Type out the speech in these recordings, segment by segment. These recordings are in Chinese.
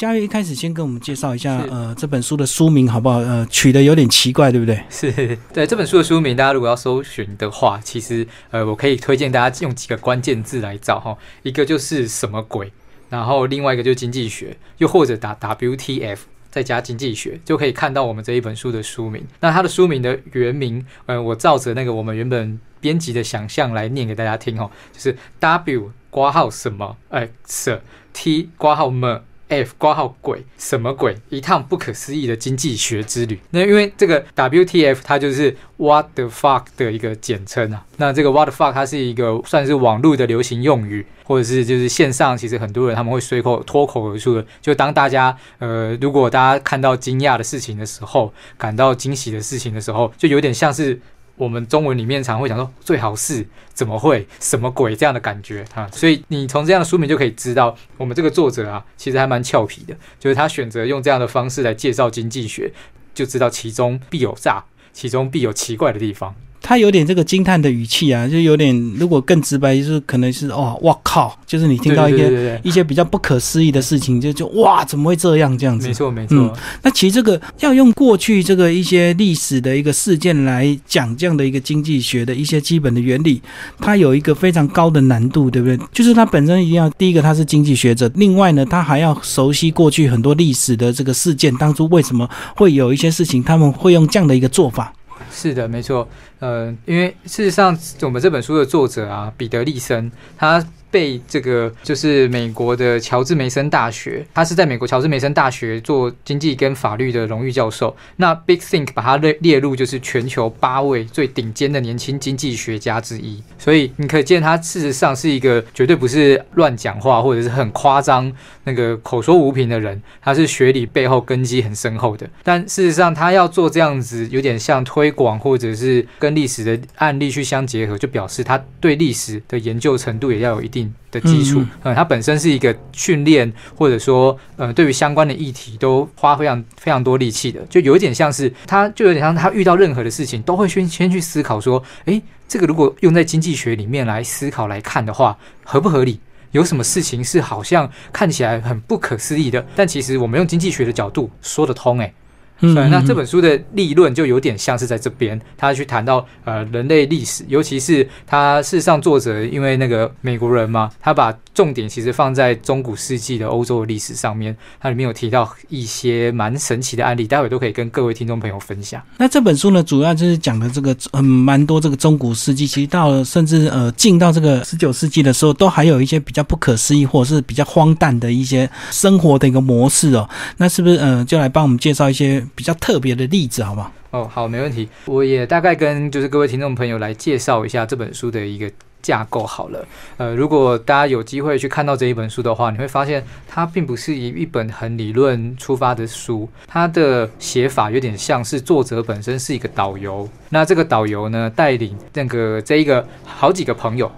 嘉悦一开始先跟我们介绍一下，呃，这本书的书名好不好？呃，取的有点奇怪，对不对？是 对这本书的书名，大家如果要搜寻的话，其实呃，我可以推荐大家用几个关键字来找哈，一个就是什么鬼，然后另外一个就是经济学，又或者打 WTF 再加经济学，就可以看到我们这一本书的书名。那它的书名的原名，呃，我照着那个我们原本编辑的想象来念给大家听哦，就是 W 挂号什么 X T 挂号么。F 挂号鬼什么鬼？一趟不可思议的经济学之旅。那因为这个 WTF 它就是 What the fuck 的一个简称啊。那这个 What the fuck 它是一个算是网络的流行用语，或者是就是线上其实很多人他们会随口脱口而出的。就当大家呃，如果大家看到惊讶的事情的时候，感到惊喜的事情的时候，就有点像是。我们中文里面常会讲说最好是怎么会什么鬼这样的感觉啊，所以你从这样的书名就可以知道，我们这个作者啊，其实还蛮俏皮的，就是他选择用这样的方式来介绍经济学，就知道其中必有诈，其中必有奇怪的地方。他有点这个惊叹的语气啊，就有点如果更直白，就是可能是哦，哇靠，就是你听到一些一些比较不可思议的事情，就就哇，怎么会这样这样子？没错没错。那其实这个要用过去这个一些历史的一个事件来讲这样的一个经济学的一些基本的原理，它有一个非常高的难度，对不对？就是它本身一定要第一个他是经济学者，另外呢，他还要熟悉过去很多历史的这个事件，当初为什么会有一些事情，他们会用这样的一个做法。是的，没错。呃，因为事实上，我们这本书的作者啊，彼得利森，他。被这个就是美国的乔治梅森大学，他是在美国乔治梅森大学做经济跟法律的荣誉教授。那 Big Think 把他列列入就是全球八位最顶尖的年轻经济学家之一。所以你可见他事实上是一个绝对不是乱讲话或者是很夸张那个口说无凭的人，他是学理背后根基很深厚的。但事实上他要做这样子，有点像推广或者是跟历史的案例去相结合，就表示他对历史的研究程度也要有一定。的基础，嗯，它本身是一个训练，或者说，呃，对于相关的议题都花非常非常多力气的，就有一点像是他，就有点像他遇到任何的事情，都会先先去思考说，诶，这个如果用在经济学里面来思考来看的话，合不合理？有什么事情是好像看起来很不可思议的，但其实我们用经济学的角度说得通，诶。嗯，那这本书的立论就有点像是在这边，他去谈到呃人类历史，尤其是他事实上作者因为那个美国人嘛，他把重点其实放在中古世纪的欧洲的历史上面，它里面有提到一些蛮神奇的案例，待会都可以跟各位听众朋友分享。那这本书呢，主要就是讲的这个嗯蛮多这个中古世纪，其实到了甚至呃进到这个十九世纪的时候，都还有一些比较不可思议或者是比较荒诞的一些生活的一个模式哦。那是不是呃就来帮我们介绍一些？比较特别的例子，好不好？哦，好，没问题。我也大概跟就是各位听众朋友来介绍一下这本书的一个架构好了。呃，如果大家有机会去看到这一本书的话，你会发现它并不是以一本很理论出发的书，它的写法有点像是作者本身是一个导游。那这个导游呢，带领那个这一个好几个朋友。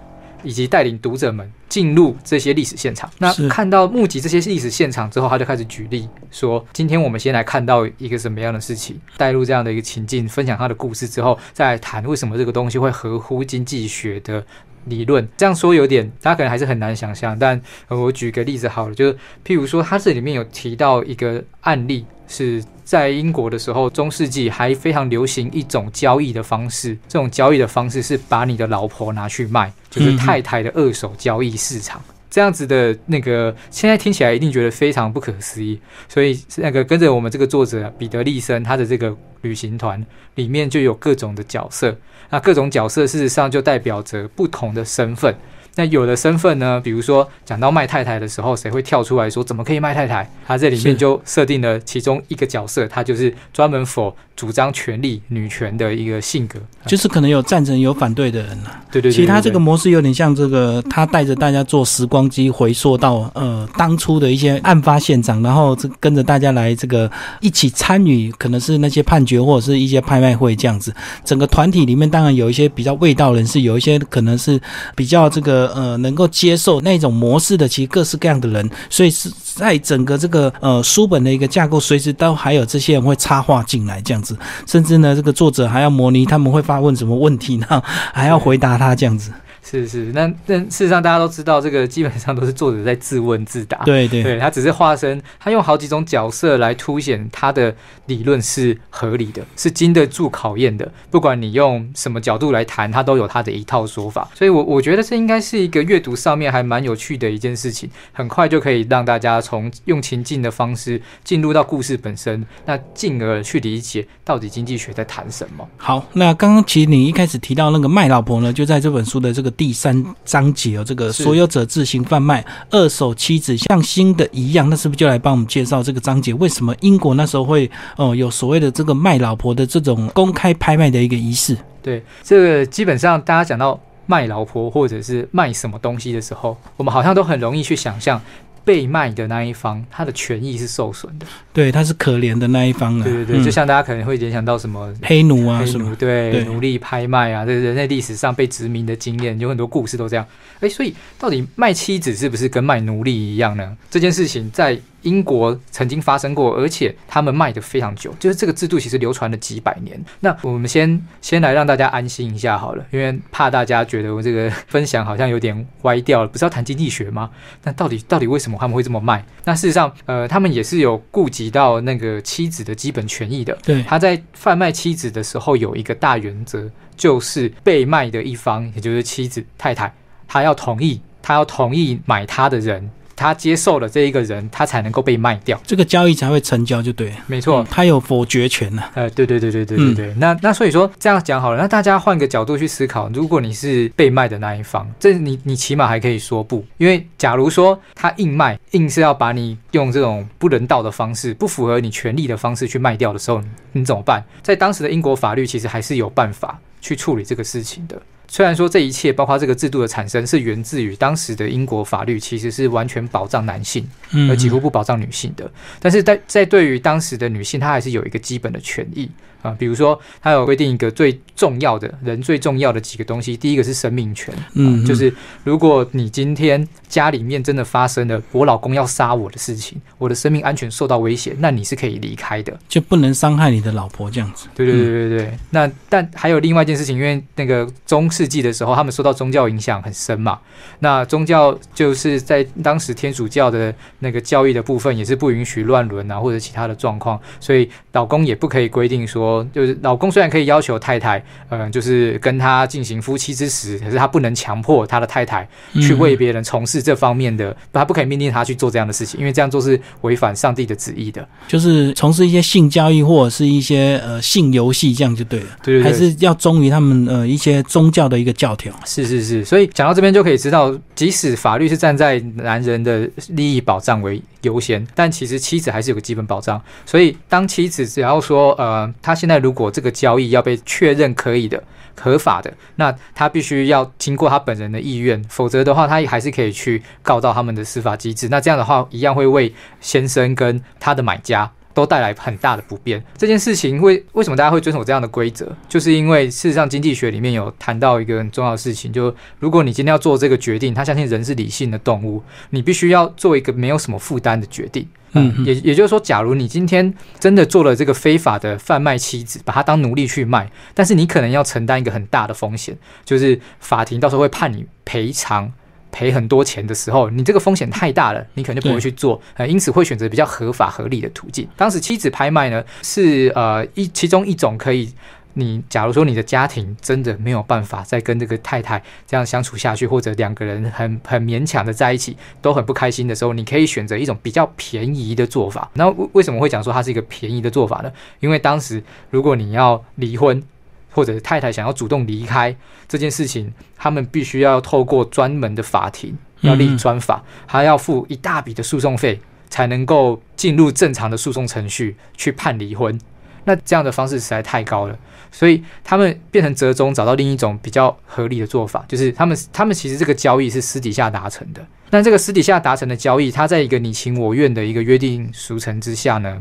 以及带领读者们进入这些历史现场。那看到目击这些历史现场之后，他就开始举例说：“今天我们先来看到一个什么样的事情，带入这样的一个情境，分享他的故事之后，再谈为什么这个东西会合乎经济学的理论。”这样说有点，大家可能还是很难想象。但我举个例子好了，就是譬如说，他这里面有提到一个案例。是在英国的时候，中世纪还非常流行一种交易的方式。这种交易的方式是把你的老婆拿去卖，就是太太的二手交易市场。这样子的那个，现在听起来一定觉得非常不可思议。所以那个跟着我们这个作者彼得利森他的这个旅行团里面就有各种的角色。那各种角色事实上就代表着不同的身份。那有的身份呢？比如说讲到卖太太的时候，谁会跳出来说怎么可以卖太太？他这里面就设定了其中一个角色，他就是专门否主张权利、女权的一个性格，就是可能有赞成有反对的人呐。对对对。其他这个模式有点像这个，他带着大家坐时光机回溯到呃当初的一些案发现场，然后这跟着大家来这个一起参与，可能是那些判决或者是一些拍卖会这样子。整个团体里面当然有一些比较味道人士，有一些可能是比较这个。呃，能够接受那种模式的，其实各式各样的人，所以是在整个这个呃书本的一个架构，随时都还有这些人会插话进来这样子，甚至呢，这个作者还要模拟他们会发问什么问题呢，还要回答他这样子。是是，那那事实上大家都知道，这个基本上都是作者在自问自答。对对对，他只是化身，他用好几种角色来凸显他的理论是合理的，是经得住考验的。不管你用什么角度来谈，他都有他的一套说法。所以，我我觉得这应该是一个阅读上面还蛮有趣的一件事情，很快就可以让大家从用情境的方式进入到故事本身，那进而去理解到底经济学在谈什么。好，那刚刚其实你一开始提到那个卖老婆呢，就在这本书的这个第三章节哦，这个所有者自行贩卖二手妻子像新的一样，那是不是就来帮我们介绍这个章节？为什么英国那时候会哦有所谓的这个卖老婆的这种公开拍卖的一个仪式？对，这个基本上大家讲到卖老婆或者是卖什么东西的时候，我们好像都很容易去想象被卖的那一方他的权益是受损的。对，他是可怜的那一方啊。对对对，嗯就像大家可能会联想到什么。黑奴啊什么奴。对对奴隶拍卖啊，这人类历史上被殖民的经验，有很多故事都这样。哎，所以到底卖妻子是不是跟卖奴隶一样呢？这件事情在英国曾经发生过，而且他们卖的非常久，就是这个制度其实流传了几百年。那我们先先来让大家安心一下好了，因为怕大家觉得我这个分享好像有点歪掉了，不是要谈经济学吗？那到底到底为什么他们会这么卖？那事实上，呃，他们也是有顾及到那个妻子的基本权益的。对，他在贩卖妻子的时候有一个大原则，就是被卖的一方，也就是妻子太太，他要同意，他要同意买他的人，他接受了这一个人，他才能够被卖掉。这个交易才会成交，就对了。没错嗯，他有否决权呢、呃，对对对对对对对，那那所以说这样讲好了，那大家换个角度去思考，如果你是被卖的那一方，这你你起码还可以说不，因为假如说他硬卖，硬是要把你用这种不人道的方式、不符合你权利的方式去卖掉的时候，你你怎么办？在当时的英国法律其实还是有办法去处理这个事情的。虽然说这一切，包括这个制度的产生，是源自于当时的英国法律其实是完全保障男性，嗯，而几乎不保障女性的。但是在在对于当时的女性，她还是有一个基本的权益啊，比如说它有规定一个最重要的人最重要的几个东西，第一个是生命权，嗯啊就是如果你今天家里面真的发生了我老公要杀我的事情，我的生命安全受到威胁，那你是可以离开的。就不能伤害你的老婆这样子。对对对对对。那但还有另外一件事情，因为那个中世纪的时候，他们受到宗教影响很深嘛。那宗教就是在当时天主教的那个教义的部分，也是不允许乱伦啊，或者其他的状况，所以老公也不可以规定说，就是老公虽然可以要求太太，嗯、就是跟他进行夫妻之实，可是他不能强迫他的太太去为别人从事这方面的，他不可以命令他去做这样的事情，因为这样做是违反上帝的旨意的。就是从事一些性交易或者是一些呃性游戏，这样就对了。对对对，还是要忠于他们呃一些宗教的一个教条。是是是，所以讲到这边就可以知道，即使法律是站在男人的利益保障为优先，但其实妻子还是有个基本保障。所以当妻子只要说，呃，他现在如果这个交易要被确认可以的、合法的，那他必须要经过他本人的意愿，否则的话，他还是可以去告到他们的司法机制。那这样的话，一样会为先生跟他的买家。都带来很大的不便。这件事情为为什么大家会遵守这样的规则？就是因为事实上经济学里面有谈到一个很重要的事情，就如果你今天要做这个决定，他相信人是理性的动物，你必须要做一个没有什么负担的决定。嗯嗯也也就是说，假如你今天真的做了这个非法的贩卖妻子，把她当奴隶去卖，但是你可能要承担一个很大的风险，就是法庭到时候会判你赔偿。赔很多钱的时候，你这个风险太大了，你可能就不会去做，呃，因此会选择比较合法合理的途径。当时妻子拍卖呢，是呃一其中一种可以，你假如说你的家庭真的没有办法再跟这个太太这样相处下去，或者两个人很很勉强的在一起，都很不开心的时候，你可以选择一种比较便宜的做法。那为为什么会讲说它是一个便宜的做法呢？因为当时如果你要离婚，或者太太想要主动离开这件事情，他们必须要透过专门的法庭，要立专法，还要付一大笔的诉讼费，才能够进入正常的诉讼程序去判离婚。那这样的方式实在太高了，所以他们变成折中，找到另一种比较合理的做法，就是他们他们其实这个交易是私底下达成的。那这个私底下达成的交易，它在一个你情我愿的一个约定俗成之下呢，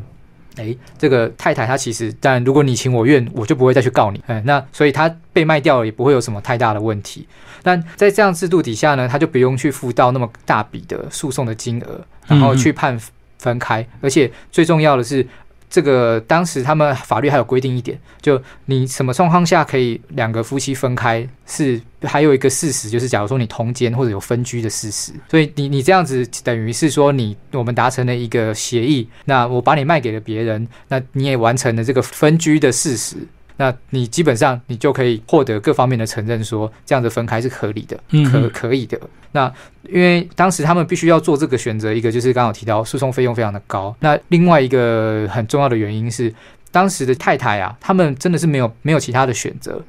诶，这个太太她其实，但如果你情我愿，我就不会再去告你。嗯，那所以她被卖掉了也不会有什么太大的问题。但在这样制度底下呢，她就不用去付到那么大笔的诉讼的金额，然后去判分开。而且最重要的是，这个当时他们法律还有规定一点，就你什么状况下可以两个夫妻分开，是还有一个事实，就是假如说你通奸或者有分居的事实，所以你你这样子等于是说你我们达成了一个协议，那我把你卖给了别人，那你也完成了这个分居的事实。那你基本上你就可以获得各方面的承认，说这样的分开是合理的，可可以的。那因为当时他们必须要做这个选择，一个就是刚好提到诉讼费用非常的高，那另外一个很重要的原因是，当时的太太啊，他们真的是没有没有其他的选择，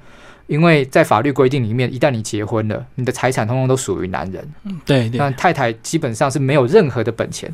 因为在法律规定里面，一旦你结婚了，你的财产通通都属于男人，对，那太太基本上是没有任何的本钱。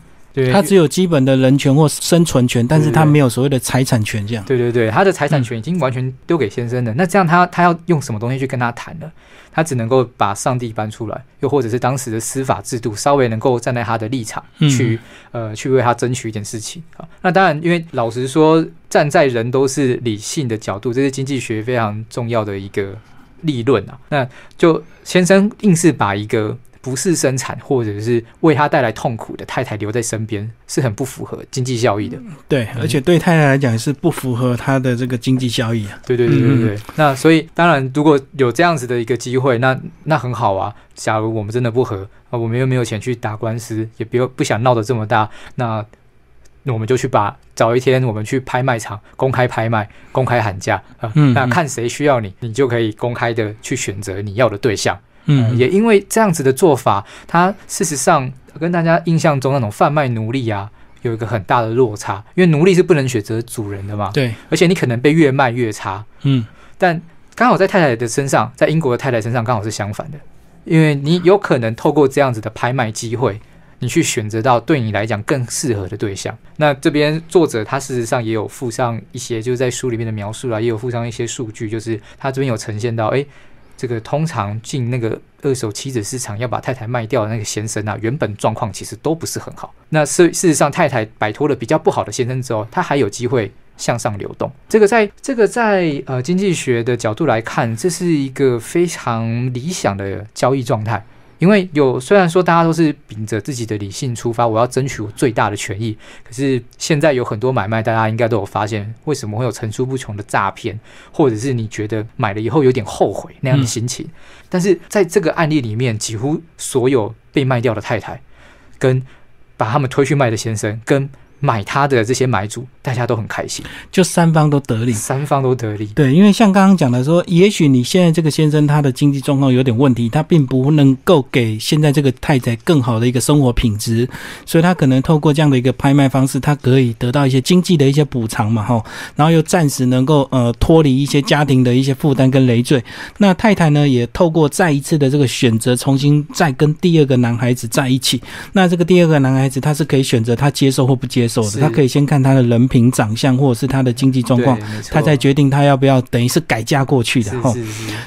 他只有基本的人权或生存权，但是他没有所谓的财产权，这样。对对对，他的财产权已经完全丢给先生了。那这样他他要用什么东西去跟他谈呢？他只能够把上帝搬出来，又或者是当时的司法制度稍微能够站在他的立场去呃去为他争取一点事情啊。那当然，因为老实说，站在人都是理性的角度，这是经济学非常重要的一个立论啊。那就先生硬是把一个。不是生产或者是为他带来痛苦的太太留在身边，是很不符合经济效益的。对，而且对太太来讲也是不符合他的这个经济效益啊。对对对对对。那所以当然，如果有这样子的一个机会，那那很好啊。假如我们真的不和啊，我们又没有钱去打官司，也不要不想闹得这么大，那那我们就去把找一天，我们去拍卖场公开拍卖，公开喊价啊。嗯。那看谁需要你，你就可以公开的去选择你要的对象。嗯，也因为这样子的做法，它事实上跟大家印象中那种贩卖奴隶啊，有一个很大的落差。因为奴隶是不能选择主人的嘛，对，而且你可能被越卖越差。嗯，但刚好在太太的身上，在英国的太太身上刚好是相反的，因为你有可能透过这样子的拍卖机会，你去选择到对你来讲更适合的对象。那这边作者他事实上也有附上一些，就是在书里面的描述啊，也有附上一些数据，就是他这边有呈现到，哎。这个通常进那个二手妻子市场要把太太卖掉的那个先生啊，原本状况其实都不是很好。那事事实上，太太摆脱了比较不好的先生之后，他还有机会向上流动。这个在这个在呃经济学的角度来看，这是一个非常理想的交易状态。因为有虽然说大家都是秉着自己的理性出发，我要争取我最大的权益，可是现在有很多买卖，大家应该都有发现，为什么会有层出不穷的诈骗，或者是你觉得买了以后有点后悔那样的心情？但是在这个案例里面，几乎所有被卖掉的太太，跟把他们推去卖的先生，跟买他的这些买主，大家都很开心，就三方都得利，三方都得利。对，因为像刚刚讲的说，也许你现在这个先生他的经济状况有点问题，他并不能够给现在这个太太更好的一个生活品质，所以他可能透过这样的一个拍卖方式，他可以得到一些经济的一些补偿嘛，哈，然后又暂时能够呃脱离一些家庭的一些负担跟累赘。那太太呢，也透过再一次的这个选择，重新再跟第二个男孩子在一起。那这个第二个男孩子，他是可以选择他接受或不接。他可以先看他的人品、长相，或者是他的经济状况，他再决定他要不要等于是改嫁过去的哈。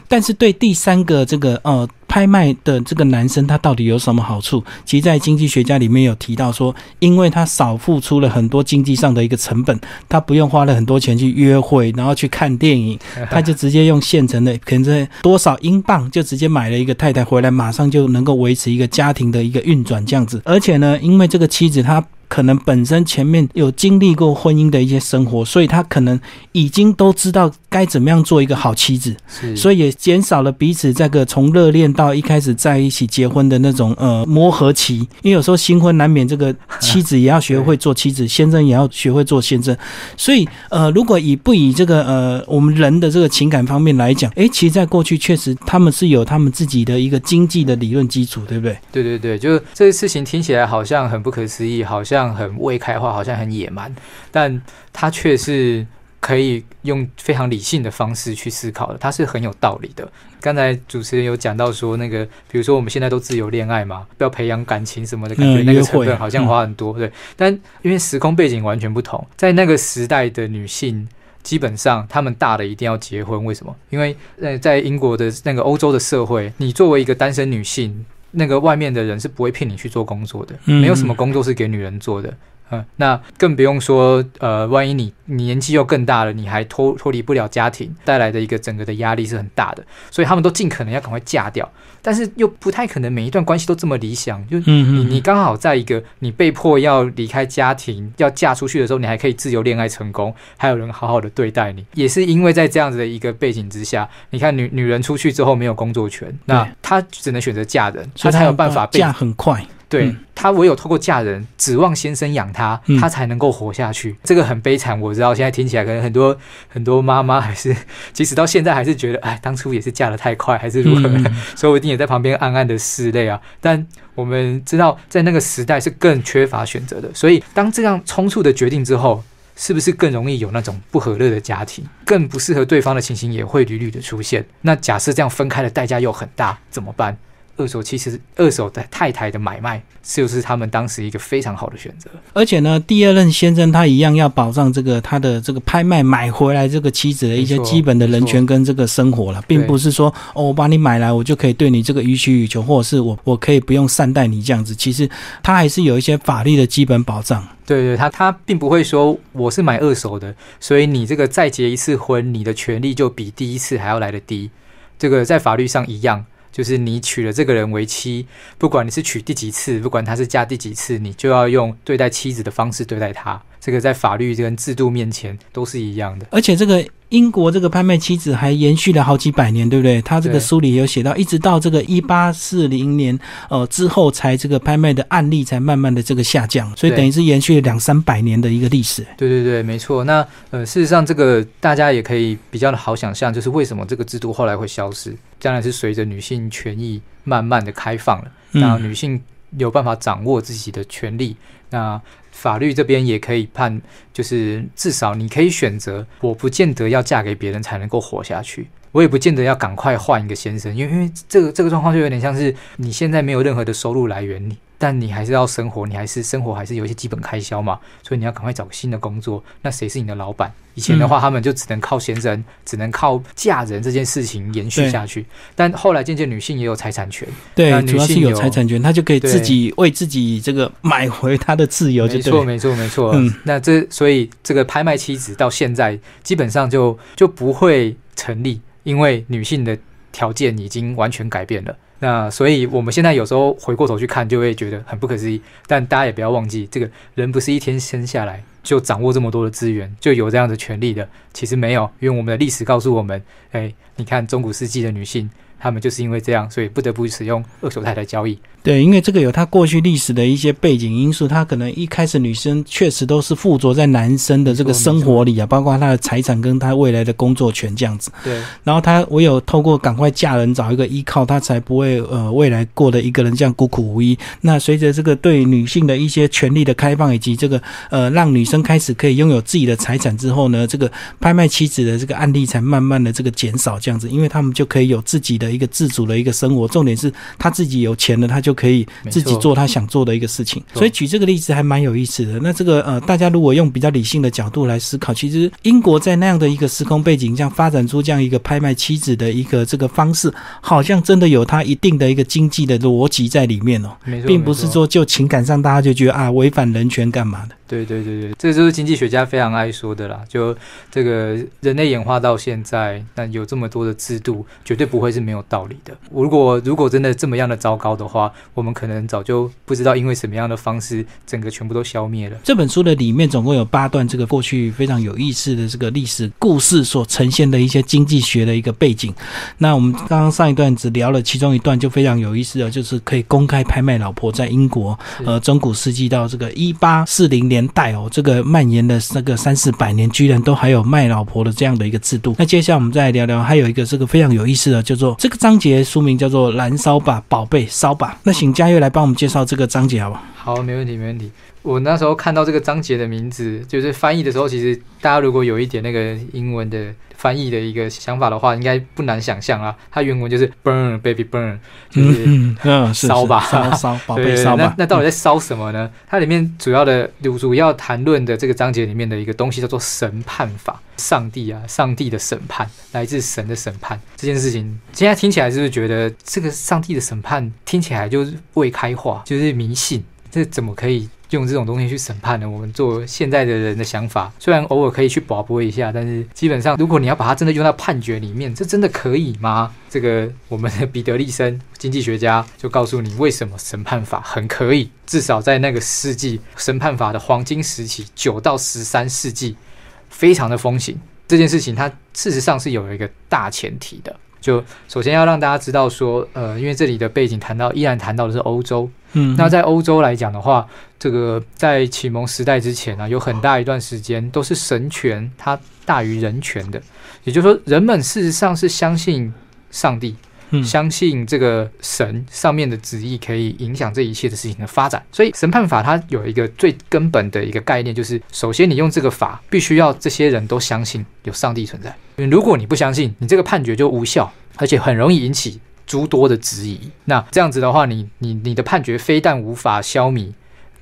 但是对第三个这个呃拍卖的这个男生，他到底有什么好处？其实，在经济学家里面有提到说，因为他少付出了很多经济上的一个成本，他不用花了很多钱去约会，然后去看电影，他就直接用现成的，可能在多少英镑就直接买了一个太太回来，马上就能够维持一个家庭的一个运转这样子。而且呢，因为这个妻子她。可能本身前面有经历过婚姻的一些生活，所以他可能已经都知道该怎么样做一个好妻子，所以也减少了彼此这个从热恋到一开始在一起结婚的那种呃磨合期。因为有时候新婚难免这个妻子也要学会做妻子，先生也要学会做先生。所以呃，如果以不以这个呃我们人的这个情感方面来讲，诶，其实在过去确实他们是有他们自己的一个经济的理论基础，对不对？对对对，就是这个事情听起来好像很不可思议，好像。很未开化，好像很野蛮，但它却是可以用非常理性的方式去思考的，它是很有道理的。刚才主持人有讲到说，那个比如说我们现在都自由恋爱嘛，不要培养感情什么的，感觉那个成本好像花很多，对。但因为时空背景完全不同，在那个时代的女性，基本上她们大了一定要结婚，为什么？因为呃，在英国的那个欧洲的社会，你作为一个单身女性。那个外面的人是不会骗你去做工作的，没有什么工作是给女人做的。嗯，那更不用说，呃，万一你你年纪又更大了，你还脱脱离不了家庭带来的一个整个的压力是很大的，所以他们都尽可能要赶快嫁掉，但是又不太可能每一段关系都这么理想，就你你刚好在一个你被迫要离开家庭要嫁出去的时候，你还可以自由恋爱成功，还有人好好的对待你，也是因为在这样子的一个背景之下，你看女女人出去之后没有工作权，那她只能选择嫁人，她才有办法嫁很快。对她唯有透过嫁人，指望先生养她，她才能够活下去。这个很悲惨，我知道。现在听起来，可能很多很多妈妈还是，即使到现在还是觉得，哎，当初也是嫁的太快，还是如何？所以我一定也在旁边暗暗的拭泪啊。但我们知道，在那个时代是更缺乏选择的。所以，当这样冲突的决定之后，是不是更容易有那种不和乐的家庭，更不适合对方的情形也会屡屡的出现？那假设这样分开的代价又很大，怎么办？二手其实二手的太太的买卖，就是他们当时一个非常好的选择。而且呢，第二任先生他一样要保障这个他的这个拍卖买回来这个妻子的一些基本的人权跟这个生活了，并不是说哦，我把你买来，我就可以对你这个予取予求，或者是我我可以不用善待你这样子。其实他还是有一些法律的基本保障。对对，他他并不会说我是买二手的，所以你这个再结一次婚，你的权利就比第一次还要来的低。这个在法律上一样。就是你娶了这个人为妻，不管你是娶第几次，不管他是嫁第几次，你就要用对待妻子的方式对待他。这个在法律跟制度面前都是一样的。而且这个英国这个拍卖妻子还延续了好几百年，对不对？他这个书里有写到，一直到这个一八四零年呃之后，才这个拍卖的案例才慢慢的这个下降，所以等于是延续了两三百年的一个历史。对对对，没错。那呃，事实上这个大家也可以比较的好想象，就是为什么这个制度后来会消失？将来是随着女性权益慢慢的开放了，那女性有办法掌握自己的权利，那。法律这边也可以判，就是至少你可以选择，我不见得要嫁给别人才能够活下去，我也不见得要赶快换一个先生，因为因为这个这个状况就有点像是你现在没有任何的收入来源，你。但你还是要生活，你还是生活还是有一些基本开销嘛，所以你要赶快找个新的工作。那谁是你的老板？以前的话，他们就只能靠先生，只能靠嫁人这件事情延续下去。但后来渐渐女性也有财产权，对，主要是有财产权，她就可以自己为自己这个买回她的自由。没错，没错，没错。嗯，那这所以这个拍卖妻子到现在基本上就就不会成立，因为女性的条件已经完全改变了。那所以，我们现在有时候回过头去看，就会觉得很不可思议。但大家也不要忘记，这个人不是一天生下来就掌握这么多的资源，就有这样的权利的。其实没有，因为我们的历史告诉我们，哎，你看中古世纪的女性。他们就是因为这样，所以不得不使用二手胎来交易。对，因为这个有他过去历史的一些背景因素，他可能一开始女生确实都是附着在男生的这个生活里啊，包括他的财产跟他未来的工作权这样子。对。然后他唯有透过赶快嫁人找一个依靠，他才不会呃未来过得一个人这样孤苦无依。那随着这个对女性的一些权利的开放，以及这个呃让女生开始可以拥有自己的财产之后呢，这个拍卖妻子的这个案例才慢慢的这个减少这样子，因为他们就可以有自己的。一个自主的一个生活，重点是他自己有钱了，他就可以自己做他想做的一个事情。所以举这个例子还蛮有意思的。那这个呃，大家如果用比较理性的角度来思考，其实英国在那样的一个时空背景下发展出这样一个拍卖妻子的一个这个方式，好像真的有它一定的一个经济的逻辑在里面哦，并不是说就情感上大家就觉得啊违反人权干嘛的。对对对对，这就是经济学家非常爱说的啦。就这个人类演化到现在，那有这么多的制度，绝对不会是没有道理的。如果如果真的这么样的糟糕的话，我们可能早就不知道因为什么样的方式，整个全部都消灭了。这本书的里面总共有八段，这个过去非常有意思的这个历史故事所呈现的一些经济学的一个背景。那我们刚刚上一段只聊了其中一段，就非常有意思的，就是可以公开拍卖老婆，在英国呃中古世纪到这个一八四零年。代哦，这个蔓延的那个三四百年，居然都还有卖老婆的这样的一个制度。那接下来我们再来聊聊，还有一个这个非常有意思的，叫做这个章节书名叫做“燃烧吧，宝贝，烧吧”。那请嘉悦来帮我们介绍这个章节好不好？好，没问题，没问题。我那时候看到这个章节的名字，就是翻译的时候，其实大家如果有一点那个英文的翻译的一个想法的话，应该不难想象啊。它原文就是 burn baby burn，就是烧吧，烧烧 宝贝烧吧。那那到底在烧什么呢？它里面主要的主主要谈论的这个章节里面的一个东西叫做审判法，上帝啊，上帝的审判，来自神的审判这件事情。现在听起来是不是觉得这个上帝的审判听起来就是未开化，就是迷信？这怎么可以用这种东西去审判呢？我们做现在的人的想法，虽然偶尔可以去保驳一下，但是基本上，如果你要把它真的用到判决里面，这真的可以吗？这个我们的彼得利森经济学家就告诉你，为什么审判法很可以，至少在那个世纪审判法的黄金时期，九到十三世纪，非常的风行。这件事情它事实上是有一个大前提的。就首先要让大家知道说，呃，因为这里的背景谈到依然谈到的是欧洲，嗯，那在欧洲来讲的话，这个在启蒙时代之前呢，有很大一段时间都是神权它大于人权的，也就是说，人们事实上是相信上帝。嗯相信这个神上面的旨意可以影响这一切的事情的发展，所以审判法它有一个最根本的一个概念，就是首先你用这个法，必须要这些人都相信有上帝存在。如果你不相信，你这个判决就无效，而且很容易引起诸多的质疑。那这样子的话，你你你的判决非但无法消弭。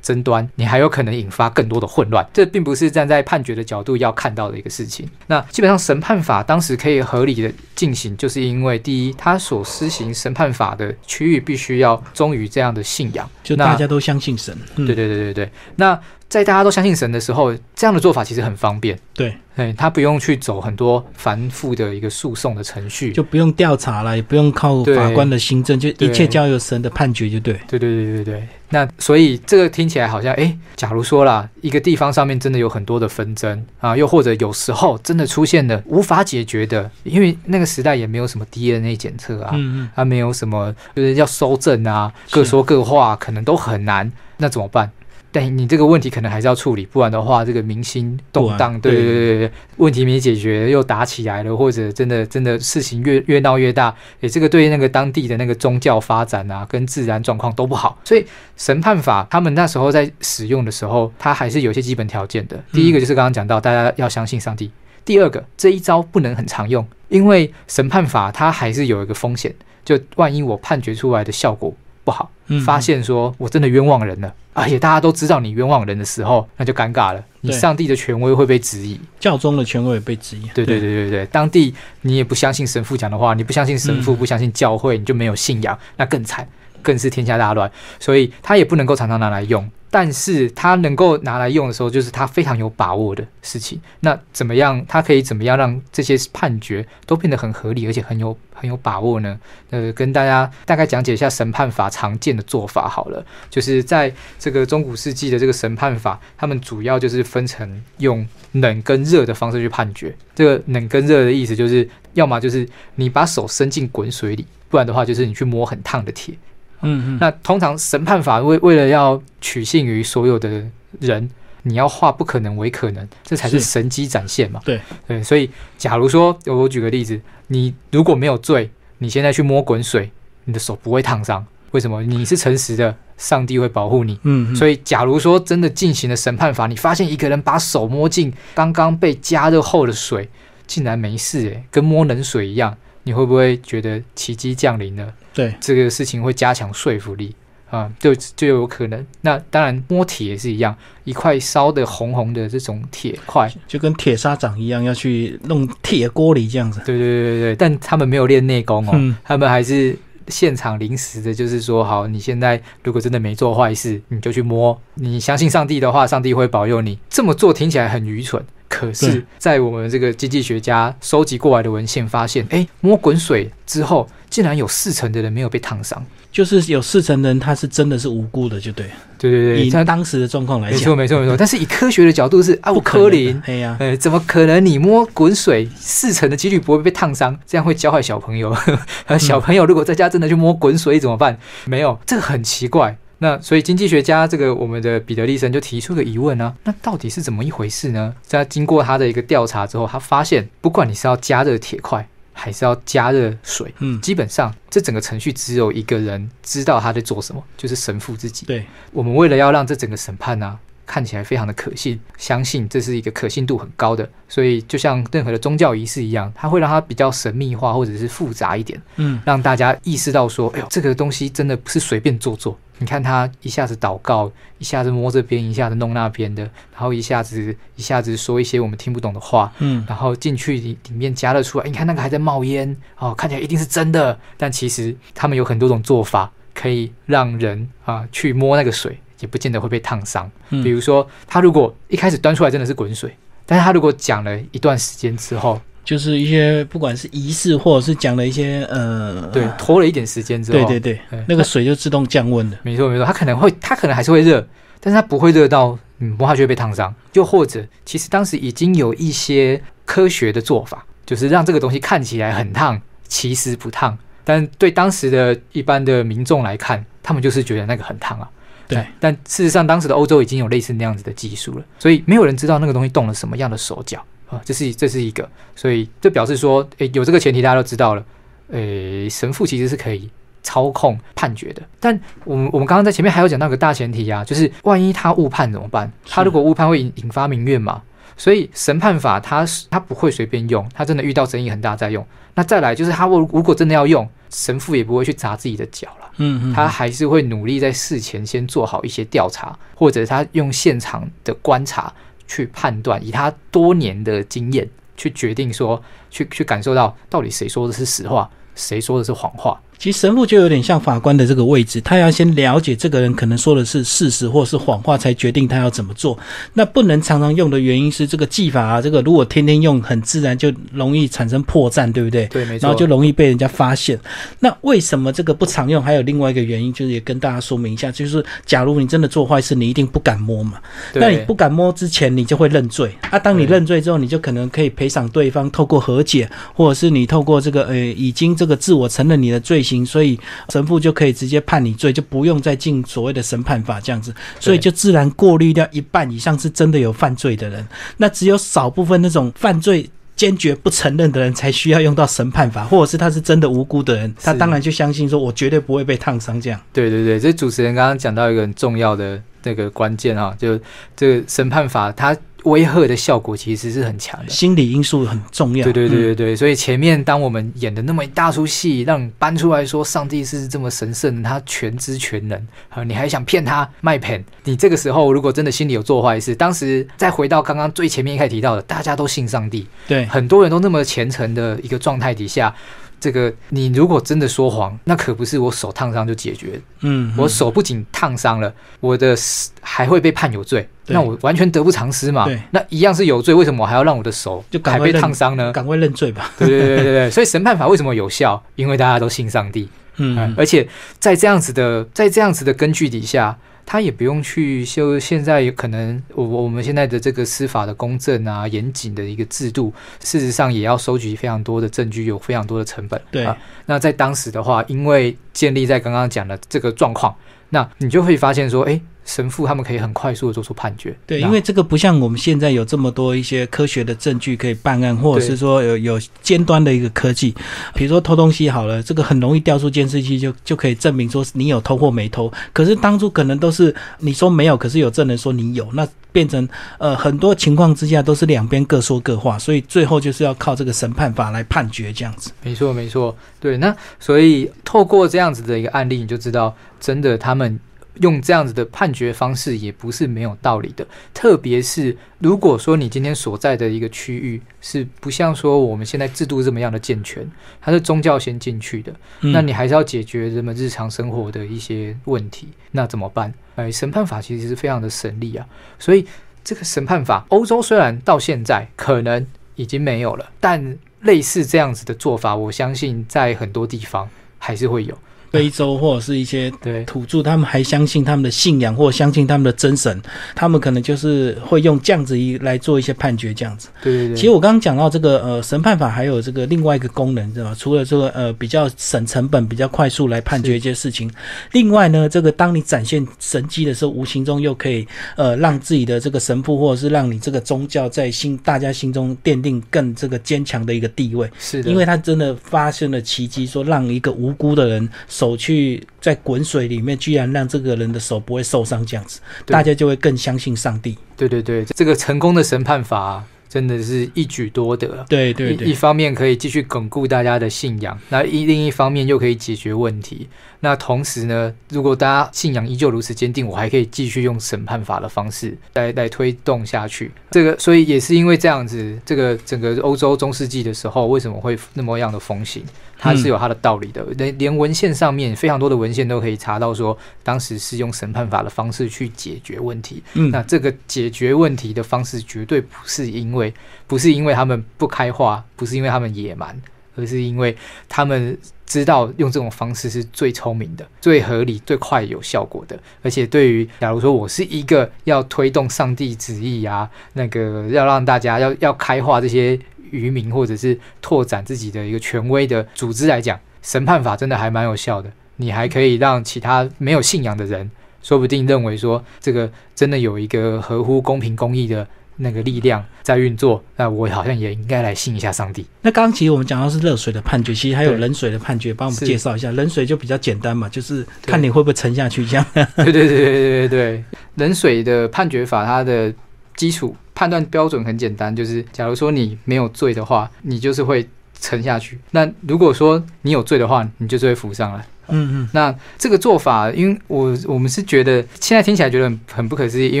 争端，你还有可能引发更多的混乱。这并不是站在判决的角度要看到的一个事情。那基本上审判法当时可以合理的进行，就是因为第一，它所施行审判法的区域必须要忠于这样的信仰，就大家都相信神，嗯对对对对对。那在大家都相信神的时候，这样的做法其实很方便。对，哎，他不用去走很多繁复的一个诉讼的程序。就不用调查了，也不用靠法官的行政，就一切交由神的判决就对。对对对对对，那所以这个听起来好像，哎，假如说啦，一个地方上面真的有很多的纷争啊，又或者有时候真的出现了无法解决的，因为那个时代也没有什么 DNA 检测啊，嗯嗯，它没有什么就是要收证啊，各说各话，可能都很难，那怎么办？但你这个问题可能还是要处理，不然的话，这个民心动荡，对对对对问题没解决又打起来了，或者真的真的事情越越闹越大，诶，这个对那个当地的那个宗教发展啊，跟自然状况都不好。所以审判法他们那时候在使用的时候，它还是有些基本条件的。第一个就是刚刚讲到，大家要相信上帝。第二个，这一招不能很常用，因为审判法它还是有一个风险，就万一我判决出来的效果不好，嗯发现说我真的冤枉人了，而且大家都知道你冤枉人的时候，那就尴尬了，你上帝的权威会被质疑。教宗的权威也被质疑。对对对对。对，当地你也不相信神父讲的话，你不相信神父，嗯。不相信教会，你就没有信仰，那更惨，更是天下大乱。所以他也不能够常常拿来用，但是他能够拿来用的时候，就是他非常有把握的事情。那怎么样？他可以怎么样让这些判决都变得很合理，而且很有很有把握呢？呃，跟大家大概讲解一下审判法常见的做法好了。就是在这个中古世纪的这个审判法，他们主要就是分成用冷跟热的方式去判决。这个冷跟热的意思就是，要么就是你把手伸进滚水里，不然的话就是你去摸很烫的铁。嗯嗯，那通常审判法为为了要取信于所有的人，你要化不可能为可能，这才是是神机展现嘛。对对，所以假如说我举个例子，你如果没有罪，你现在去摸滚水，你的手不会烫伤。为什么？你是诚实的，上帝会保护你。嗯，所以，假如说真的进行了审判法，你发现一个人把手摸进刚刚被加热后的水，竟然没事，诶，跟摸冷水一样，你会不会觉得奇迹降临了？对，这个事情会加强说服力啊，就就有可能。那当然，摸铁也是一样，一块烧的红红的这种铁块，就跟铁砂掌一样，要去弄铁锅里这样子。对对对对对，但他们没有练内功哦，嗯他们还是现场临时的，就是说，好，你现在如果真的没做坏事，你就去摸，你相信上帝的话，上帝会保佑你。这么做听起来很愚蠢。可是，在我们这个经济学家收集过来的文献发现，哎，摸滚水之后，竟然有四成的人没有被烫伤。就是有四成人他是真的是无辜的，就对了。对对对，以他当时的状况来讲没错讲，没错没错。但是以科学的角度是啊，我不可能科林，哎呀，呃，怎么可能？你摸滚水，四成的几率不会被烫伤，这样会教坏小朋友。小朋友如果在家真的去摸滚水怎么办？没有，这个很奇怪。那所以经济学家这个我们的彼得利森就提出个疑问呢、那到底是怎么一回事呢？在经过他的一个调查之后，他发现，不管你是要加热铁块，还是要加热水，嗯，基本上这整个程序只有一个人知道他在做什么，就是神父自己。对，我们为了要让这整个审判呢、看起来非常的可信，相信这是一个可信度很高的，所以就像任何的宗教仪式一样，它会让它比较神秘化或者是复杂一点，嗯，让大家意识到说，哎呦，这个东西真的不是随便做做。你看他一下子祷告，一下子摸这边，一下子弄那边的，然后一下子一下子说一些我们听不懂的话，嗯，然后进去里里面加了出来，你看那个还在冒烟哦，看起来一定是真的，但其实他们有很多种做法，可以让人啊去摸那个水，也不见得会被烫伤。嗯比如说，他如果一开始端出来真的是滚水，但是他如果讲了一段时间之后，就是一些不管是仪式或者是讲了一些呃，对，拖了一点时间之后，对对对对，那个水就自动降温了。没错没错，它可能会，它可能还是会热，但是它不会热到嗯摸下去会被烫伤。又或者，其实当时已经有一些科学的做法，就是让这个东西看起来很烫，其实不烫。但对当时的一般的民众来看，他们就是觉得那个很烫啊。对哎但事实上当时的欧洲已经有类似那样子的技术了，所以没有人知道那个东西动了什么样的手脚啊，这是这是一个，所以这表示说，诶，有这个前提大家都知道了，诶，神父其实是可以操控判决的。但我们我们刚刚在前面还有讲到一个大前提啊，就是万一他误判怎么办？他如果误判会引引发民怨嘛，所以审判法它是它不会随便用，它真的遇到争议很大再用。那再来就是他如如果真的要用，神父也不会去砸自己的脚了。嗯嗯，他还是会努力在事前先做好一些调查，或者他用现场的观察去判断，以他多年的经验去决定说，去去感受到到底谁说的是实话，谁说的是谎话。其实神父就有点像法官的这个位置，他要先了解这个人可能说的是事实或是谎话，才决定他要怎么做。那不能常常用的原因是这个技法啊，这个如果天天用，很自然就容易产生破绽，对不对？对，没错然，后就容易被人家发现。那为什么这个不常用？还有另外一个原因，就是也跟大家说明一下，就是假如你真的做坏事，你一定不敢摸嘛。那你不敢摸之前，你就会认罪啊。当你认罪之后，你就可能可以赔偿对方，透过和解，或者是你透过这个呃已经这个自我承认你的罪行，所以神父就可以直接判你罪，就不用再进所谓的审判法这样子，所以就自然过滤掉一半以上是真的有犯罪的人，那只有少部分那种犯罪。坚决不承认的人才需要用到审判法，或者是他是真的无辜的人，他当然就相信说，我绝对不会被烫伤这样。对对对，这主持人刚刚讲到一个很重要的那个关键啊，就这个审判法它威吓的效果其实是很强的。心理因素很重要。对对对嗯对对，所以前面当我们演的那么一大出戏，让你搬出来说上帝是这么神圣，他全知全能，啊，你还想骗他卖骗？你这个时候如果真的心里有做坏事，当时再回到刚刚最前面一开始提到的，大家都信上帝，对，很多人都那么虔诚的一个状态底下。这个你如果真的说谎，那可不是我手烫伤就解决。嗯，我嗯手不仅烫伤了，我的还会被判有罪，那我完全得不偿失嘛对。那一样是有罪，为什么我还要让我的手就还被烫伤呢？赶快认罪吧。对对对对对，所以审判法为什么有效？因为大家都信上帝，嗯，而且在这样子的在这样子的根据底下，他也不用去修现在有可能我我们现在的这个司法的公正啊、严谨的一个制度，事实上也要收集非常多的证据，有非常多的成本。对啊，那在当时的话，因为建立在刚刚讲的这个状况，那你就会发现说，哎，神父他们可以很快速的做出判决。对，因为这个不像我们现在有这么多一些科学的证据可以办案，或者是说有有尖端的一个科技，比如说偷东西好了，这个很容易调出监视器就就可以证明说你有偷或没偷。可是当初可能都是你说没有，可是有证人说你有，那变成呃很多情况之下都是两边各说各话，所以最后就是要靠这个审判法来判决这样子。没错，没错，对。那所以透过这样子的一个案例，你就知道，真的他们用这样子的判决方式也不是没有道理的。特别是如果说你今天所在的一个区域是不像说我们现在制度这么样的健全，它是宗教先进去的，嗯那你还是要解决人们日常生活的一些问题，那怎么办？哎，审判法其实是非常的省力啊，所以这个审判法，欧洲虽然到现在可能已经没有了，但类似这样子的做法，我相信在很多地方还是会有。非洲或者是一些 对，土著，他们还相信他们的信仰或相信他们的真神，他们可能就是会用这样子一来做一些判决，这样子。对对对。其实我刚刚讲到这个呃审判法还有这个另外一个功能，知道吧？除了这个呃比较省成本、比较快速来判决一些事情，另外呢，这个当你展现神迹的时候，无形中又可以呃让自己的这个神父或者是让你这个宗教在心大家心中奠定更这个坚强的一个地位。是的，因为他真的发生了奇迹，说让一个无辜的人手去在滚水里面，居然让这个人的手不会受伤，这样子，大家就会更相信上帝。对对对，这个成功的审判法、真的是一举多得。一一对对一，方面可以继续巩固大家的信仰，那一另一方面又可以解决问题。那同时呢，如果大家信仰依旧如此坚定，我还可以继续用审判法的方式来来推动下去。这个，所以也是因为这样子，这个整个欧洲中世纪的时候为什么会那么样的风行，它是有它的道理的。连连文献上面非常多的文献都可以查到说，当时是用审判法的方式去解决问题。嗯那这个解决问题的方式绝对不是因为不是因为他们不开化，不是因为他们野蛮，而是因为他们知道用这种方式是最聪明的、最合理、最快有效果的。而且对于假如说我是一个要推动上帝旨意啊，那个要让大家要要开化这些渔民或者是拓展自己的一个权威的组织来讲，审判法真的还蛮有效的。你还可以让其他没有信仰的人，说不定认为说这个真的有一个合乎公平公义的那个力量在运作，那我好像也应该来信一下上帝。那刚刚其实我们讲到是热水的判决，其实还有冷水的判决，帮我们介绍一下。冷水就比较简单嘛，就是看你会不会沉下去这样。对对对对对对对，冷水的判决法，它的基础判断标准很简单，就是假如说你没有罪的话，你就是会沉下去；那如果说你有罪的话，你就是会浮上来。嗯嗯，那这个做法，因为我我们是觉得现在听起来觉得很很不可思议，因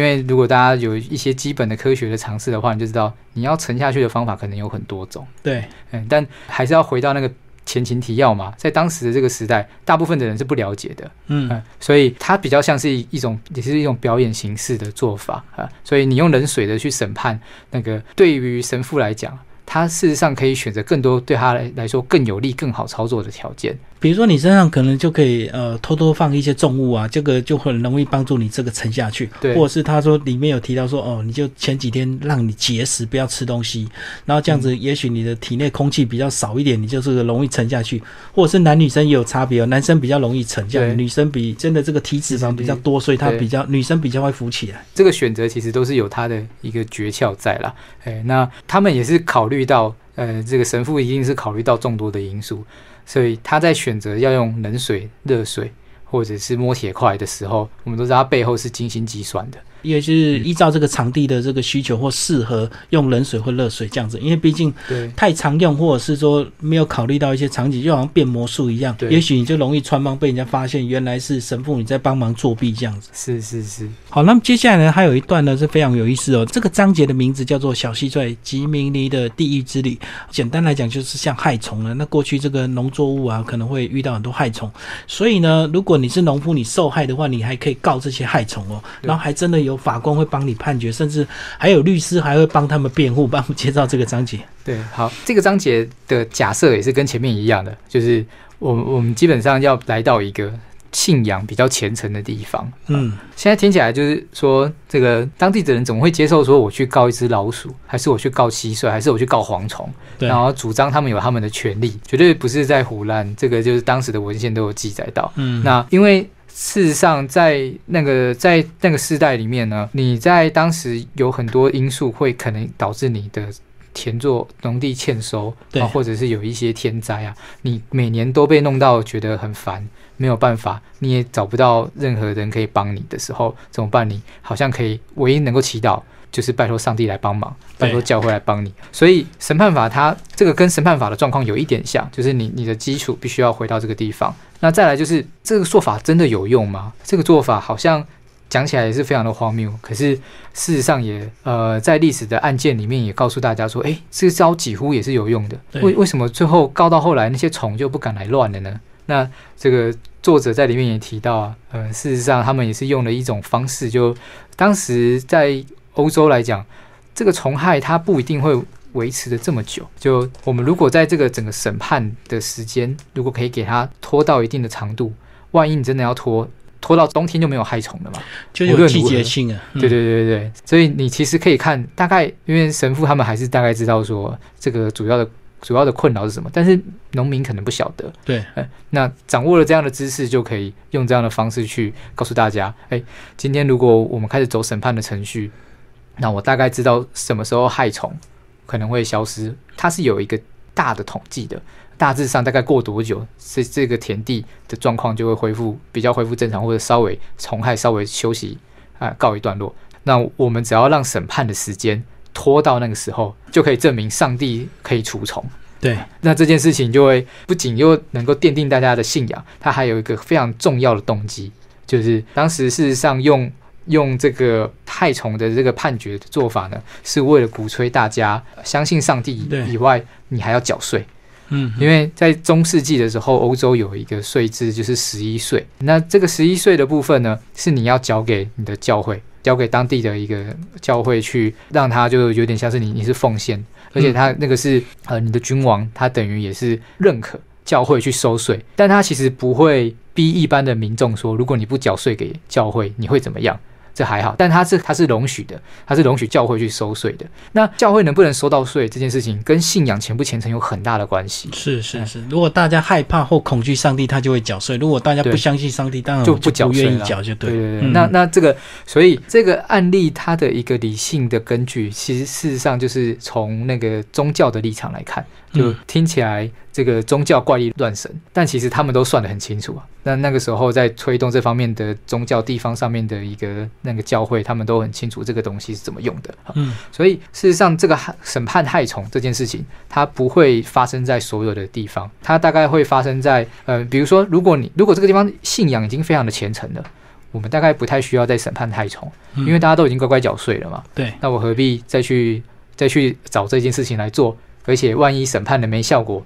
为如果大家有一些基本的科学的尝试的话，你就知道你要沉下去的方法可能有很多种。对，嗯，但还是要回到那个前情提要嘛，在当时的这个时代，大部分的人是不了解的。嗯嗯，所以它比较像是一一种，也是一种表演形式的做法啊。所以你用冷水的去审判那个，对于神父来讲，他事实上可以选择更多对他来来说更有利、更好操作的条件。比如说你身上可能就可以呃偷偷放一些重物啊，这个就很容易帮助你这个沉下去。对或者是他说里面有提到说哦，你就前几天让你节食，不要吃东西，然后这样子也许你的体内空气比较少一点，你就是容易沉下去。或者是男女生也有差别哦，男生比较容易沉，这样女生比真的这个体脂肪比较多，所以她比较女生比较会浮起来。这个选择其实都是有它的一个诀窍在啦。哎，那他们也是考虑到，呃，这个神父一定是考虑到众多的因素，所以他在选择要用冷水、热水或者是摸铁块的时候，我们都知道他背后是精心计算的。也是依照这个场地的这个需求或适合用冷水或热水这样子，因为毕竟对太常用，或者是说没有考虑到一些场景，就好像变魔术一样，对也许你就容易穿帮被人家发现原来是神父你在帮忙作弊这样子。是是是，好，那么接下来呢，还有一段呢是非常有意思哦。这个章节的名字叫做《小蟋蟀吉明尼的地狱之旅》。简单来讲，就是像害虫了。那过去这个农作物啊，可能会遇到很多害虫，所以呢，如果你是农夫，你受害的话，你还可以告这些害虫哦。然后还真的有法官会帮你判决，甚至还有律师还会帮他们辩护。帮我们介绍这个章节。对，好，这个章节的假设也是跟前面一样的，就是我们我们基本上要来到一个信仰比较虔诚的地方。嗯，现在听起来就是说，这个当地的人怎么会接受说我去告一只老鼠，还是我去告蟋蟀，还是我去告蝗虫？然后主张他们有他们的权利，绝对不是在胡乱。这个就是当时的文献都有记载到。嗯，那因为事实上，在那个在那个时代里面呢，你在当时有很多因素会可能导致你的田作农地欠收，对啊，或者是有一些天灾啊，你每年都被弄到觉得很烦，没有办法，你也找不到任何人可以帮你的时候，怎么办？你好像可以唯一能够祈祷。就是拜托上帝来帮忙，拜托教会来帮你。所以审判法它这个跟审判法的状况有一点像，就是你你的基础必须要回到这个地方。那再来就是这个做法真的有用吗？这个做法好像讲起来也是非常的荒谬，可是事实上也呃在历史的案件里面也告诉大家说，诶，这招几乎也是有用的。为为什么最后告到后来那些虫就不敢来乱了呢？那这个作者在里面也提到啊，呃，事实上他们也是用了一种方式，就当时在欧洲来讲，这个虫害它不一定会维持的这么久。就我们如果在这个整个审判的时间，如果可以给它拖到一定的长度，万一你真的要拖拖到冬天就没有害虫了嘛？就有季节性啊。嗯对对对对对，所以你其实可以看大概，因为神父他们还是大概知道说这个主要的主要的困扰是什么，但是农民可能不晓得。对，哎，那掌握了这样的知识，就可以用这样的方式去告诉大家，哎，今天如果我们开始走审判的程序，那我大概知道什么时候害虫可能会消失，它是有一个大的统计的。大致上大概过多久，这这个田地的状况就会恢复比较恢复正常，或者稍微虫害稍微休息啊、告一段落。那我们只要让审判的时间拖到那个时候，就可以证明上帝可以除虫。对，那这件事情就会不仅又能够奠定大家的信仰，它还有一个非常重要的动机，就是当时事实上用用这个害虫的这个判决的做法呢，是为了鼓吹大家相信上帝对以外，你还要缴税。嗯，因为在中世纪的时候，欧洲有一个税制，就是十一税。那这个十一税的部分呢，是你要交给你的教会，交给当地的一个教会去，让他就有点像是你你是奉献，而且他那个是呃你的君王，他等于也是认可教会去收税，但他其实不会逼一般的民众说，如果你不缴税给教会，你会怎么样？这还好，但他是他是容许的，他是容许教会去收税的。那教会能不能收到税这件事情，跟信仰虔不虔诚有很大的关系。是是是，如果大家害怕或恐惧上帝，他就会缴税；如果大家不相信上帝，当然就不不缴不愿意缴，就对了。对对对，嗯。那那这个，所以这个案例它的一个理性的根据，其实事实上就是从那个宗教的立场来看，就嗯。听起来这个宗教怪力乱神，但其实他们都算得很清楚啊。那那个时候在推动这方面的宗教地方上面的一个那个教会，他们都很清楚这个东西是怎么用的。啊嗯所以事实上，这个害审判害虫这件事情，它不会发生在所有的地方，它大概会发生在呃，比如说，如果你如果这个地方信仰已经非常的虔诚了，我们大概不太需要再审判害虫，嗯因为大家都已经乖乖缴税了嘛。对，那我何必再去再去找这件事情来做？而且万一审判的没效果，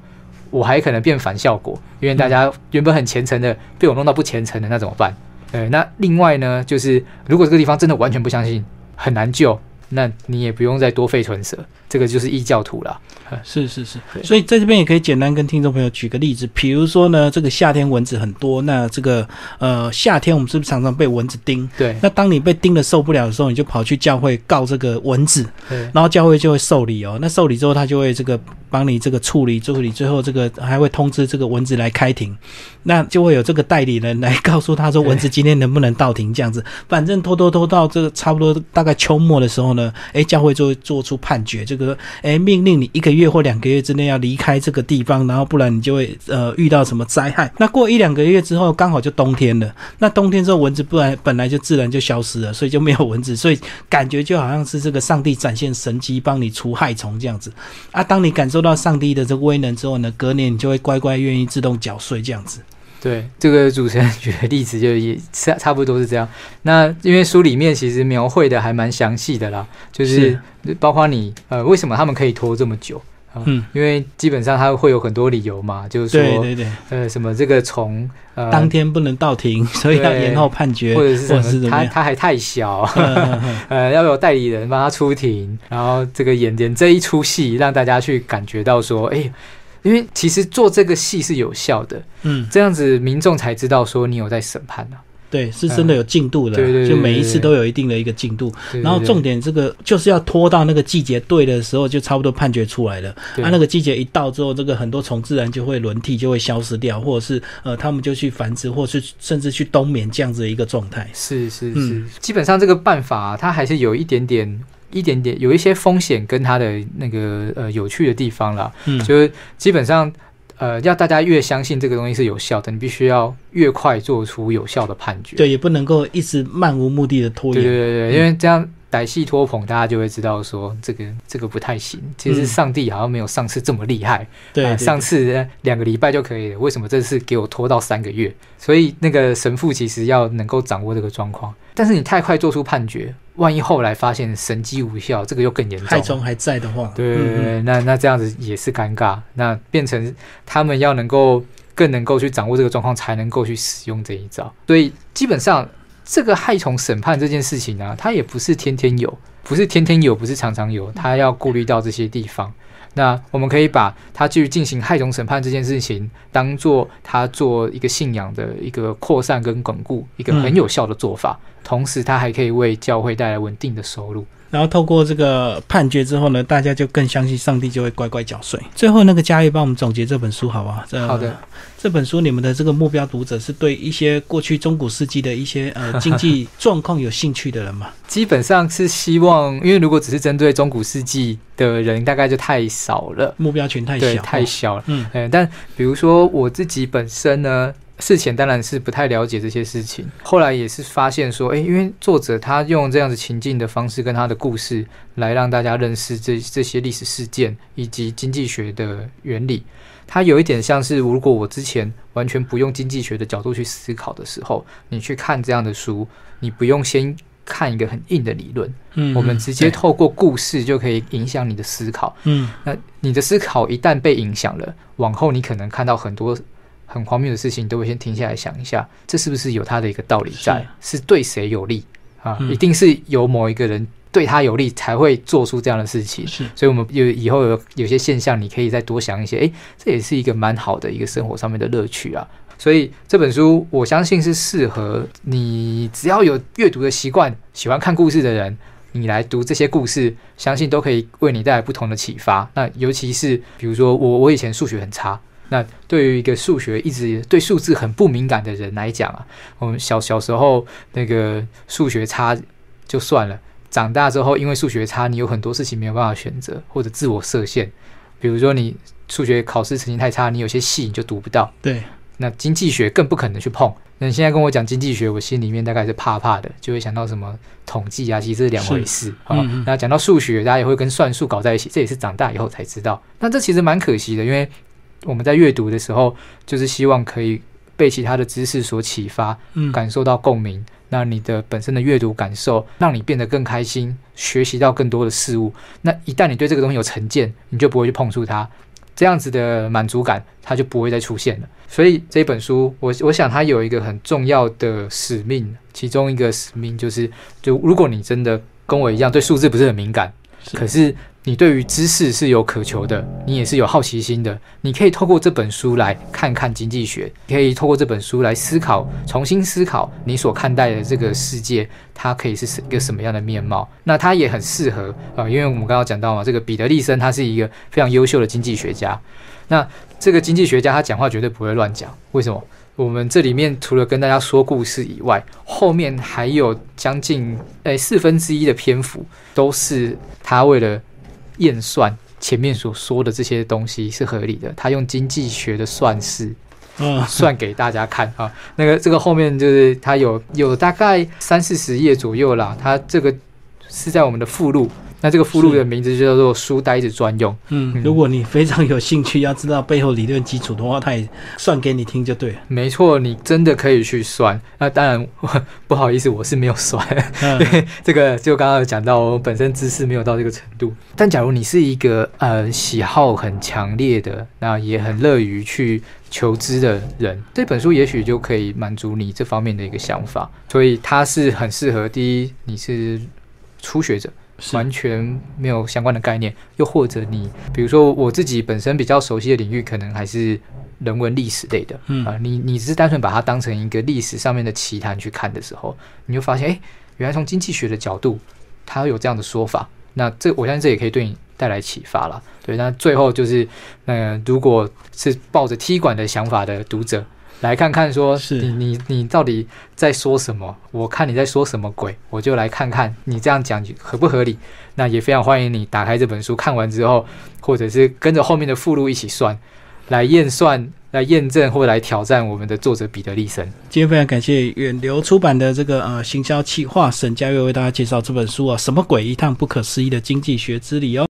我还可能变反效果，因为大家原本很虔诚的被我弄到不虔诚的，那怎么办？呃，那另外呢，就是如果这个地方真的完全不相信，很难救，那你也不用再多费唇舌，这个就是异教徒了。是是是，所以在这边也可以简单跟听众朋友举个例子，比如说呢，这个夏天蚊子很多，那这个呃夏天我们是不是常常被蚊子叮？对那当你被叮的受不了的时候，你就跑去教会告这个蚊子，对然后教会就会受理哦。那受理之后，他就会这个帮你这个处理处理，最后这个还会通知这个蚊子来开庭，那就会有这个代理人来告诉他说蚊子今天能不能到庭这样子。反正拖拖拖到这个差不多大概秋末的时候呢，诶，教会就会做出判决，这个诶命令你一个月或两个月之内要离开这个地方，然后不然你就会呃遇到什么灾害。那过一两个月之后，刚好就冬天了。那冬天之后蚊子不然本来就自然就消失了，所以就没有蚊子，所以感觉就好像是这个上帝展现神迹，帮你除害虫这样子啊。当你感受到上帝的这个威能之后呢，隔年你就会乖乖愿意自动缴税这样子。对，这个主持人举的例子就也差差不多是这样。那因为书里面其实描绘的还蛮详细的啦，就是包括你呃为什么他们可以拖这么久。啊嗯，因为基本上他会有很多理由嘛，就是说，对对对，呃，什么这个虫，呃，当天不能到庭，所以要对延后判决，或者是什么，或者是怎么样？它它还太小，呃，要有代理人帮他出庭，然后这个演演这一出戏，让大家去感觉到说，哎，因为其实做这个戏是有效的，嗯，这样子民众才知道说你有在审判啊。对，是真的有进度的，对对对就每一次都有一定的一个进度。然后重点，这个就是要拖到那个季节对的时候，就差不多判决出来了。对啊，那个季节一到之后，这个很多虫自然就会轮替，就会消失掉，或者是呃，他们就去繁殖，或是甚至去冬眠这样子的一个状态。是是是，嗯基本上这个办法它还是有一点点。一点点有一些风险跟它的那个呃有趣的地方啦，嗯，就是基本上呃要大家越相信这个东西是有效的，你必须要越快做出有效的判决。对，也不能够一直漫无目的的拖延对。对对，因为这样歹戏拖捧，大家就会知道说这个这个不太行。其实嗯上帝好像没有上次这么厉害，对，上次呃两个礼拜就可以了，为什么这次给我拖到三个月？所以那个神父其实要能够掌握这个状况，但是你太快做出判决，万一后来发现神机无效，这个又更严重。害虫还在的话，对对对嗯对，那那这样子也是尴尬，那变成他们要能够更能够去掌握这个状况，才能够去使用这一招。所以基本上这个害虫审判这件事情呢、它也不是天天有，不是天天有，不是常常有，它要顾虑到这些地方。那我们可以把它去进行害虫审判这件事情，当做它做一个信仰的一个扩散跟巩固，一个很有效的做法。同时，它还可以为教会带来稳定的收入。然后透过这个判决之后呢，大家就更相信上帝，就会乖乖缴税。最后那个嘉玉帮我们总结这本书好不好？这好的，这本书你们的这个目标读者是对一些过去中古世纪的一些呃 经济状况有兴趣的人嘛？基本上是希望，因为如果只是针对中古世纪的人，大概就太少了，目标群太，小，太小了。嗯嗯，但比如说我自己本身呢，事前当然是不太了解这些事情，后来也是发现说，诶，因为作者他用这样子情境的方式跟他的故事来让大家认识这这些历史事件以及经济学的原理。它有一点像是，如果我之前完全不用经济学的角度去思考的时候，你去看这样的书，你不用先看一个很硬的理论，嗯，我们直接透过故事就可以影响你的思考。嗯那你的思考一旦被影响了，往后你可能看到很多很荒谬的事情，你都会先停下来想一下，这是不是有它的一个道理在？是对谁有利啊？嗯一定是有某一个人对他有利，才会做出这样的事情。是所以，我们有以后有有些现象，你可以再多想一些，诶，这也是一个蛮好的一个生活上面的乐趣啊。所以这本书，我相信是适合你只要有阅读的习惯、喜欢看故事的人，你来读这些故事，相信都可以为你带来不同的启发。那尤其是比如说我，我以前数学很差，那对于一个数学一直对数字很不敏感的人来讲啊，我们小小时候那个数学差就算了，长大之后因为数学差，你有很多事情没有办法选择，或者自我设限。比如说你数学考试成绩太差，你有些戏你就读不到。对，那经济学更不可能去碰。那你现在跟我讲经济学，我心里面大概是怕怕的，就会想到什么统计啊，其实是两回事啊。嗯嗯那讲到数学，大家也会跟算术搞在一起，这也是长大以后才知道。那这其实蛮可惜的，因为我们在阅读的时候，就是希望可以被其他的知识所启发，嗯感受到共鸣。那你的本身的阅读感受，让你变得更开心，学习到更多的事物。那一旦你对这个东西有成见，你就不会去碰触它，这样子的满足感，它就不会再出现了。所以这本书，我我想它有一个很重要的使命，其中一个使命就是，就如果你真的跟我一样对数字不是很敏感，是可是你对于知识是有渴求的，你也是有好奇心的，你可以透过这本书来看看经济学，可以透过这本书来思考，重新思考你所看待的这个世界，它可以是一个什么样的面貌。那它也很适合啊、因为我们刚刚讲到嘛，这个彼得利森他是一个非常优秀的经济学家，那这个经济学家他讲话绝对不会乱讲，为什么？我们这里面除了跟大家说故事以外，后面还有将近诶四分之一的篇幅都是他为了验算前面所说的这些东西是合理的，他用经济学的算式嗯算给大家看啊。那个这个后面就是它有有大概三四十页左右啦，它这个是在我们的附录。那这个附录的名字就叫做“书呆子专用”。嗯，嗯如果你非常有兴趣，要知道背后理论基础的话，他也算给你听就对了。没错，你真的可以去算。那当然，不好意思，我是没有算。嗯 这个就刚刚有讲到，我本身知识没有到这个程度。但假如你是一个呃喜好很强烈的，那也很乐于去求知的人，这本书也许就可以满足你这方面的一个想法。所以它是很适合第一，你是初学者。是完全没有相关的概念，又或者你，比如说我自己本身比较熟悉的领域，可能还是人文历史类的，嗯啊、你你只是单纯把它当成一个历史上面的奇谈去看的时候，你就发现，哎，原来从经济学的角度，它有这样的说法。那这我相信这也可以对你带来启发了。对，那最后就是，呃，如果是抱着踢馆的想法的读者，来看看说是你你你到底在说什么？我看你在说什么鬼，我就来看看你这样讲合不合理。那也非常欢迎你打开这本书，看完之后，或者是跟着后面的附录一起算，来验算、来验证或来挑战我们的作者彼得利森。今天非常感谢远流出版的这个呃行销企划沈佳悦为大家介绍这本书啊，什么鬼一趟不可思议的经济学之旅哦。